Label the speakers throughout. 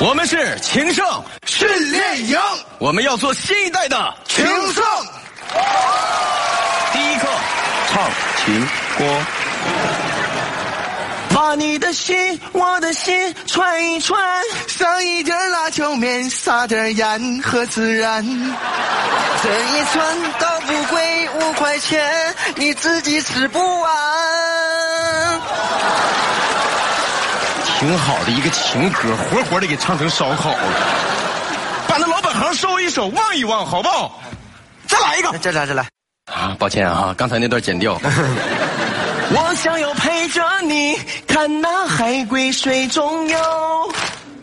Speaker 1: 我们是情圣
Speaker 2: 训练营，
Speaker 1: 我们要做新一代的
Speaker 2: 情圣。
Speaker 1: 第一课，唱情歌。把你的心，我的心串一串，
Speaker 2: 上一点辣椒面，撒点盐和孜然。这一串倒不贵，五块钱，你自己吃不完。
Speaker 1: 挺好的一个情歌，活活的给唱成烧烤了，把那老本行收一收，忘一忘，好不好？再来一个，
Speaker 2: 再来再来。
Speaker 1: 啊，抱歉啊，刚才那段剪掉。我想要陪着你，看那海龟水中游，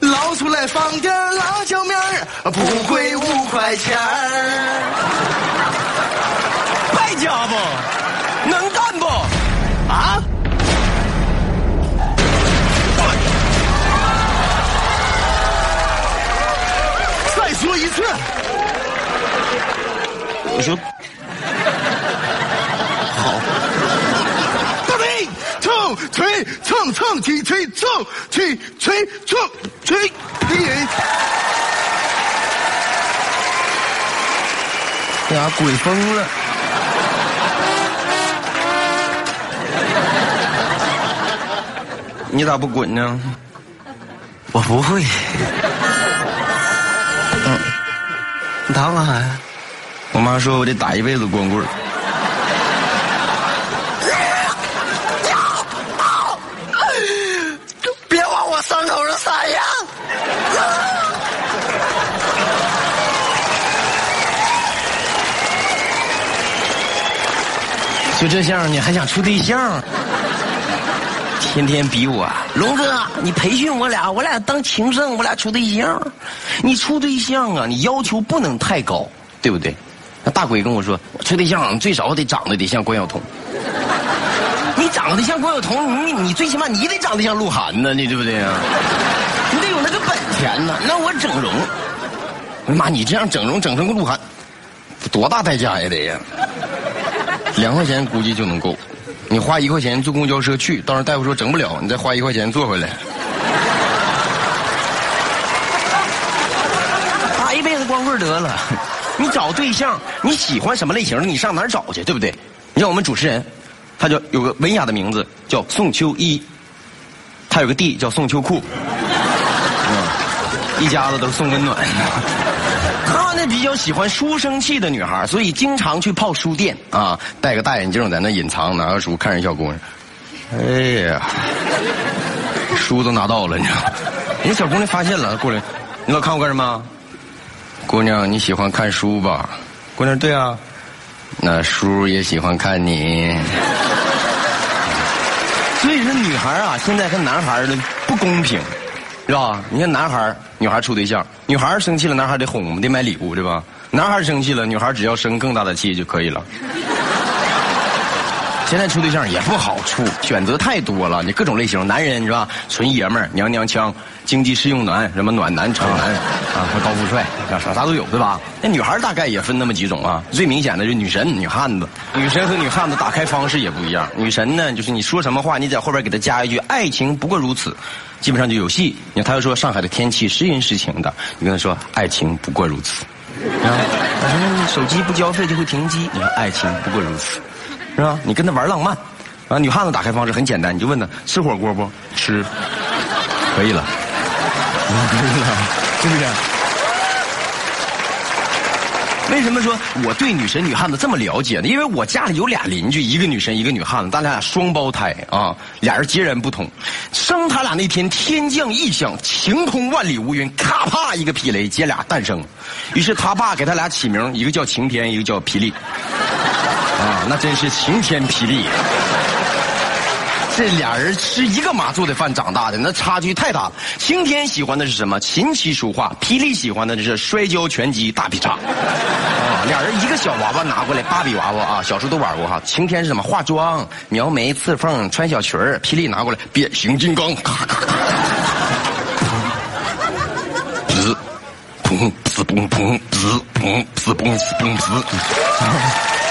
Speaker 2: 捞出来放点辣椒面儿，不贵五块钱儿。
Speaker 1: 败家不？能我说
Speaker 2: 大飞，蹭锤蹭蹭起吹蹭起吹蹭吹，
Speaker 1: 哎呀，鬼疯了！你咋不滚呢？
Speaker 2: 我不会。你打我干啥呀？
Speaker 1: 我妈说我得打一辈子光棍儿。
Speaker 2: 别往我伤口上撒盐！
Speaker 1: 就这样，你还想处对象？天天逼我，龙哥，你培训我俩，我俩当情圣，我俩处对象。你处对象啊，你要求不能太高，对不对？那大鬼跟我说，处对象最少得长得得像关晓彤。你长得像关晓彤，你你最起码你得长得像鹿晗呢，你对不对啊？你得有那个本钱呢。那我整容，妈，你这样整容整成个鹿晗，多大代价呀得呀？两块钱估计就能够，你花一块钱坐公交车去，到时候大夫说整不了，你再花一块钱坐回来。打一辈子光棍得了，你找对象，你喜欢什么类型的，你上哪儿找去，对不对？你像我们主持人，他就有个文雅的名字叫宋秋一，他有个弟叫宋秋裤，嗯，一家子都是送温暖。呢比较喜欢书生气的女孩，所以经常去泡书店啊，戴个大眼镜在那隐藏，拿个书看人小姑娘。哎呀，书都拿到了，你知道？人家小姑娘发现了，过来，你老看我干什么？姑娘，你喜欢看书吧？姑娘，对啊，那书也喜欢看你。所以说，女孩啊，现在跟男孩的不公平。是吧？你看男孩女孩处对象，女孩生气了，男孩得哄，得买礼物，对吧？男孩生气了，女孩只要生更大的气就可以了。现在处对象也不好处，选择太多了，你各种类型，男人是吧？纯爷们儿、娘娘腔、经济适用男、什么暖男、潮男啊，和高富帅，啥啥都有，对吧？那女孩大概也分那么几种啊。最明显的就是女神、女汉子。女神和女汉子打开方式也不一样。女神呢，就是你说什么话，你在后边给她加一句“爱情不过如此”。基本上就有戏。你看，她又说上海的天气时阴时晴的，你跟她说爱情不过如此，啊，他说手机不交费就会停机，你说爱情不过如此，是吧？你跟他玩浪漫，啊，女汉子打开方式很简单，你就问他吃火锅不？吃，可以了，可以了，是不是？为什么说我对女神女汉子这么了解呢？因为我家里有俩邻居，一个女神，一个女汉子，咱俩双胞胎啊，俩人截然不同。生他俩那天，天降异象，晴空万里无云，咔啪一个霹雷，姐俩诞生。于是他爸给他俩起名，一个叫晴天，一个叫霹雳。啊，那真是晴天霹雳。这俩人吃一个妈做的饭长大的，那差距太大了。晴天喜欢的是什么？琴棋书画。霹雳喜欢的是摔跤、拳击、大劈叉。啊，俩人一个小娃娃拿过来，芭比娃娃啊，小时候都玩过哈。晴天是什么？化妆、描眉、刺缝、穿小裙儿。霹雳拿过来，变形金刚，咔咔咔，滋，砰，滋嘣砰，滋砰，滋嘣滋嘣滋，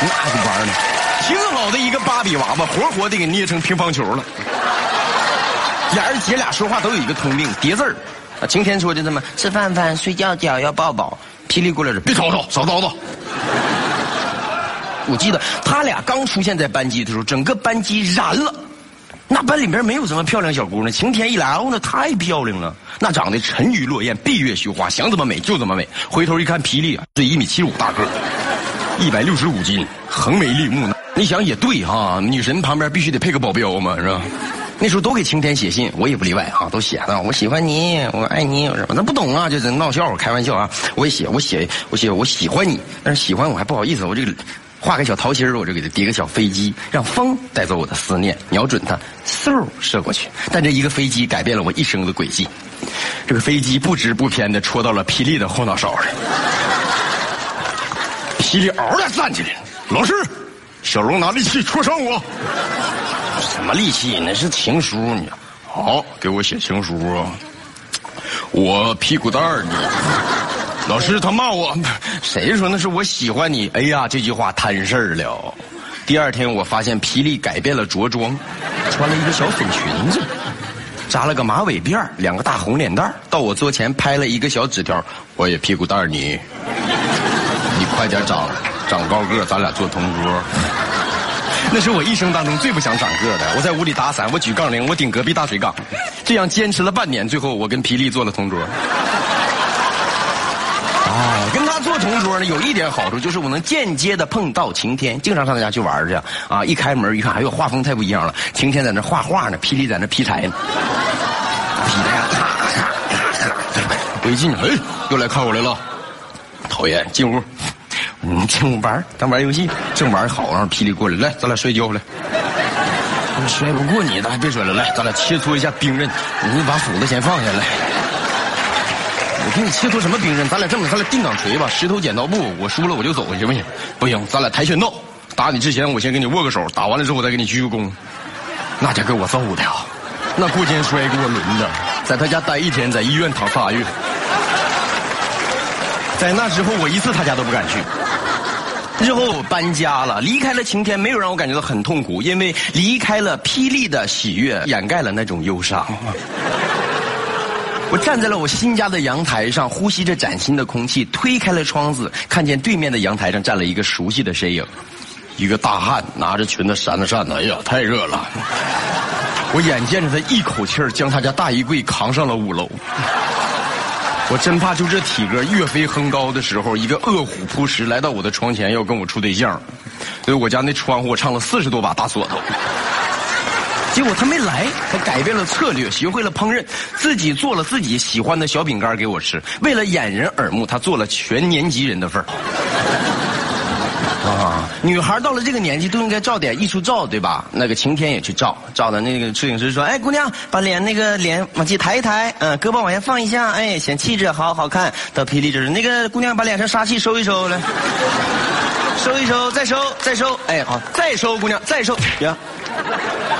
Speaker 1: 那个玩呢？挺好的一个芭比娃娃，活活的给捏成乒乓球了。俩人姐俩说话都有一个通病，叠字儿，晴天说的这么吃饭饭，睡觉觉，要抱抱。霹雳过来了，别吵吵，少叨叨。我记得他俩刚出现在班级的时候，整个班级燃了。那班里面没有什么漂亮小姑娘，晴天一来，哦，那太漂亮了，那长得沉鱼落雁，闭月羞花，想怎么美就怎么美。回头一看，霹雳啊，这一米七五大个，一百六十五斤，横眉立目。你想也对哈，女神旁边必须得配个保镖嘛，是吧？那时候都给晴天写信，我也不例外啊，都写的我喜欢你，我爱你，什么那不懂啊，就是闹笑话，开玩笑啊。我也写，我写，我写，我喜欢你，但是喜欢我还不好意思，我这个。画个小桃心，我就给他叠个小飞机，让风带走我的思念，瞄准它，嗖射过去。但这一个飞机改变了我一生的轨迹，这个飞机不知不偏的戳到了霹雳的后脑勺上。霹雳嗷的站起来，老师，小龙拿利器戳伤我。什么利器？那是情书呢。好，给我写情书啊。我屁股蛋儿呢。老师，他骂我，谁说那是我喜欢你？哎呀，这句话摊事儿了。第二天，我发现霹雳改变了着装，穿了一个小粉裙子，扎了个马尾辫两个大红脸蛋到我桌前拍了一个小纸条：“我也屁股蛋儿你，你快点长，长高个，咱俩做同桌。”那是我一生当中最不想长个的。我在屋里打伞，我举杠铃，我顶隔壁大水缸，这样坚持了半年，最后我跟霹雳做了同桌。啊，跟他做同桌呢，有一点好处就是我能间接的碰到晴天，经常上他家去玩去。啊，一开门一看，哎呦，画风太不一样了。晴天在那画画呢，霹雳在那劈柴呢。劈柴，咔咔咔咔。我一进去，哎，又来看我来了，讨厌，进屋。嗯，进屋玩，咱玩游戏，正玩好，然后霹雳过来，来，咱俩摔跤来。摔不过你，咱还别摔了，来，咱俩切磋一下兵刃。你把斧子先放下来。我给你切磋什么兵刃？咱俩这么，咱俩定岗锤吧，石头剪刀布，我输了我就走，行不行？不行，咱俩跆拳道。打你之前，我先给你握个手，打完了之后我再给你鞠个躬。那家给我揍的，那过肩摔给我轮的，在他家待一天，在医院躺仨月。在那之后，我一次他家都不敢去。之后搬家了，离开了晴天，没有让我感觉到很痛苦，因为离开了霹雳的喜悦，掩盖了那种忧伤。我站在了我新家的阳台上，呼吸着崭新的空气，推开了窗子，看见对面的阳台上站了一个熟悉的身影，一个大汉拿着裙子扇着扇子，哎呀，太热了！我眼见着他一口气儿将他家大衣柜扛上了五楼，我真怕就这体格岳飞横高的时候，一个饿虎扑食来到我的床前要跟我处对象，所以我家那窗户我唱了四十多把大锁头。结果他没来，他改变了策略，学会了烹饪，自己做了自己喜欢的小饼干给我吃。为了掩人耳目，他做了全年级人的份儿。女孩到了这个年纪都应该照点艺术照，对吧？那个晴天也去照，照的那个摄影师说：“哎，姑娘，把脸那个脸往起抬一抬，嗯，胳膊往下放一下，哎，显气质，好好看。”到霹雳就是那个姑娘把脸上杀气收一收来，收一收，再收，再收，哎，好，再收，姑娘，再收，行。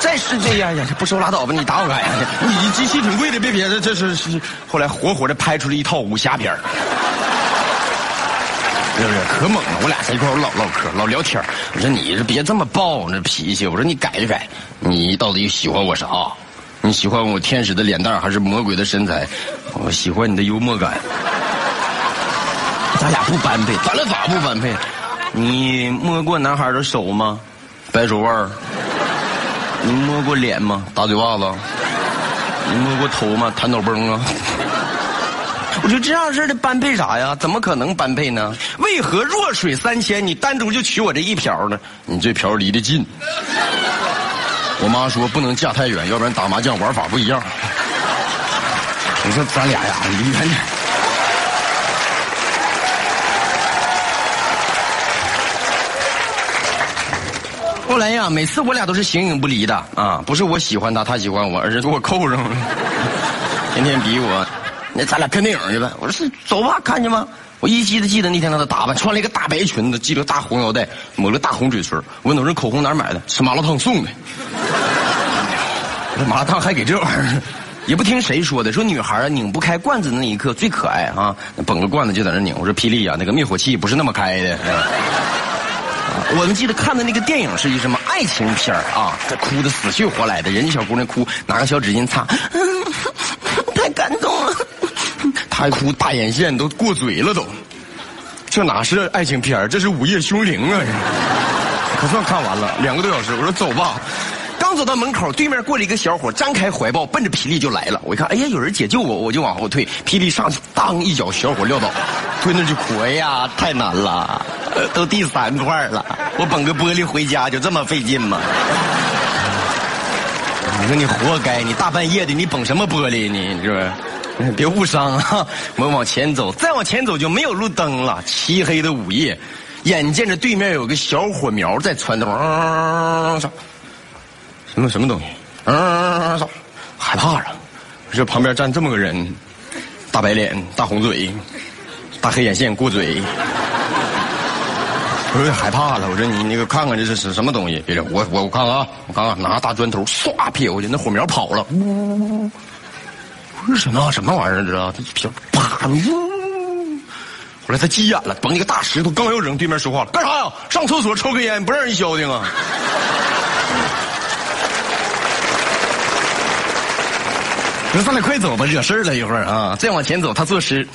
Speaker 1: 再是这样呀，不收拉倒吧！你打我干啥呀？你机器挺贵的，别别，这是是。后来活活的拍出了一套武侠片是不是？可猛了！我俩在一块我老唠嗑，老聊天我说你这别这么暴，那脾气。我说你改一改，你到底喜欢我啥？你喜欢我天使的脸蛋还是魔鬼的身材？我喜欢你的幽默感。咱俩不般配，咱俩咋不般配？你摸过男孩的手吗？白手腕你摸过脸吗？大嘴巴子。你摸过头吗？弹脑崩啊。我就这样式的般配啥呀？怎么可能般配呢？为何弱水三千，你单独就取我这一瓢呢？你这瓢离得近。我妈说不能嫁太远，要不然打麻将玩法不一样。你说咱俩呀，离远点。后来呀，每次我俩都是形影不离的啊，不是我喜欢他，他喜欢我，而是给我扣上了，天天逼我。那咱俩看电影去呗。我说是，走吧，看见吗？我依稀的记得那天她的打扮，穿了一个大白裙子，系了个大红腰带，抹了大红嘴唇。我问她这口红哪买的？吃麻辣烫送的。这麻辣烫还给这玩意儿，也不听谁说的，说女孩啊拧不开罐子的那一刻最可爱啊，捧个罐子就在那拧。我说霹雳啊，那个灭火器不是那么开的。我们记得看的那个电影是一什么爱情片啊？这哭的死去活来的，人家小姑娘哭，拿个小纸巾擦，太感动了。还哭大眼线都过嘴了都，这哪是爱情片这是午夜凶铃啊！可算看完了，两个多小时。我说走吧，刚走到门口，对面过来一个小伙，张开怀抱，奔着霹雳就来了。我一看，哎呀，有人解救我，我就往后退。霹雳上去，当一脚，小伙撂倒，蹲那就哭。哎呀，太难了，都第三块了，我捧个玻璃回家就这么费劲吗？你说你活该，你大半夜的，你捧什么玻璃呢？是不是？别误伤啊！我们往前走，再往前走就没有路灯了，漆黑的午夜，眼见着对面有个小火苗在窜动，什么什么东西？害怕了。这旁边站这么个人，大白脸、大红嘴、大黑眼线过嘴，我有点害怕了。我说你那个看看这是是什么东西？别人我我我看看啊，我看看，拿大砖头唰撇过去，那火苗跑了。呜。是什么什么玩意儿？知道？他啪啪呜！后来他急眼了，崩一个大石头，刚要扔，对面说话了：“干啥呀？上厕所抽根烟，不让人消停啊！”那咱俩快走吧，惹事了一会儿啊！再往前走，他作诗：“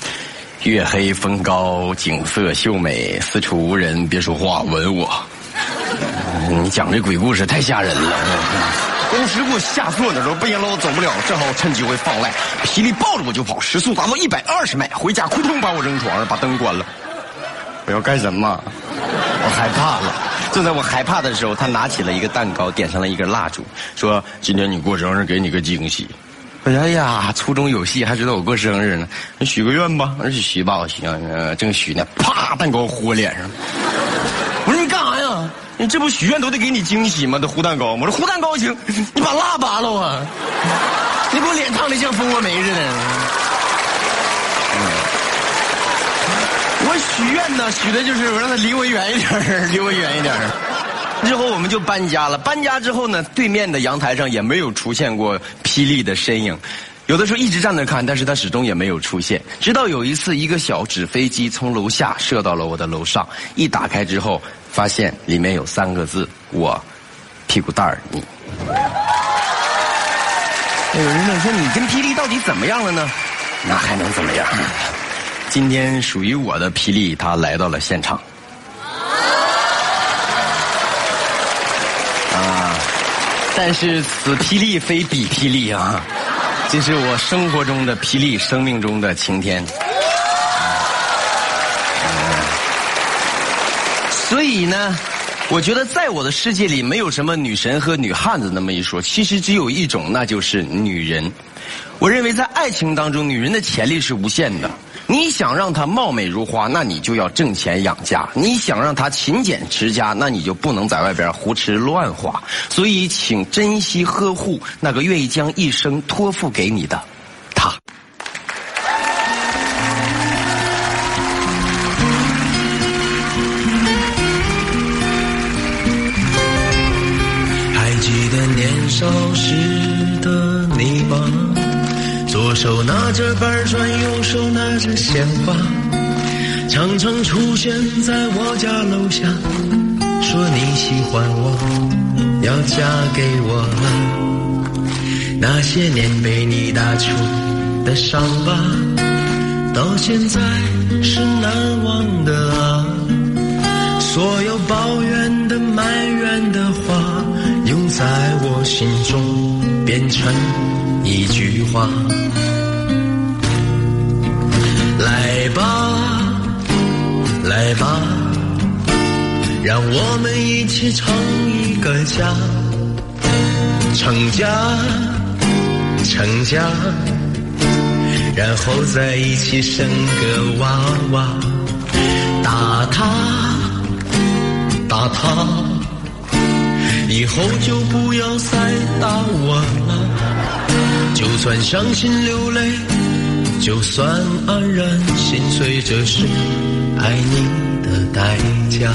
Speaker 1: 月黑风高，景色秀美，四处无人，别说话，吻我。”你讲这鬼故事太吓人了。当时给我吓错的时候，不行了，我走不了，正好趁机会放赖，霹雳抱着我就跑，时速达到一百二十迈，回家扑通把我扔床上，把灯关了。我要干什么？我害怕了。正在我害怕的时候，他拿起了一个蛋糕，点上了一根蜡烛，说：“今天你过生日，给你个惊喜。”哎呀，粗中有细，还知道我过生日呢。你许个愿吧，许吧，我行，正许呢，啪，蛋糕呼我脸上。我说你干？你这不许愿都得给你惊喜吗？这糊蛋糕，我说糊蛋糕行，你把蜡拔了啊！你给我脸烫的像蜂窝煤似的。我许愿呢，许的就是我让他离我远一点离我远一点之后我们就搬家了。搬家之后呢，对面的阳台上也没有出现过霹雳的身影。有的时候一直站那看，但是他始终也没有出现。直到有一次，一个小纸飞机从楼下射到了我的楼上，一打开之后。发现里面有三个字：我屁股蛋儿你。有人问说：“你跟霹雳到底怎么样了呢？”那还能怎么样？今天属于我的霹雳，他来到了现场。啊！但是此霹雳非彼霹雳啊！这是我生活中的霹雳，生命中的晴天。所以呢，我觉得在我的世界里没有什么女神和女汉子那么一说，其实只有一种，那就是女人。我认为在爱情当中，女人的潜力是无限的。你想让她貌美如花，那你就要挣钱养家；你想让她勤俭持家，那你就不能在外边胡吃乱花。所以，请珍惜呵护那个愿意将一生托付给你的年
Speaker 3: 少时的你吧？左手拿着板砖，右手拿着鲜花，常常出现在我家楼下，说你喜欢我，要嫁给我了。那些年被你打出的伤疤，到现在是难忘的啊。所有抱怨成一句话，来吧，来吧，让我们一起成一个家，成家，成家，然后在一起生个娃娃，打他，打他。以后就不要再打我了，就算伤心流泪，就算黯然心碎，这是爱你的代价。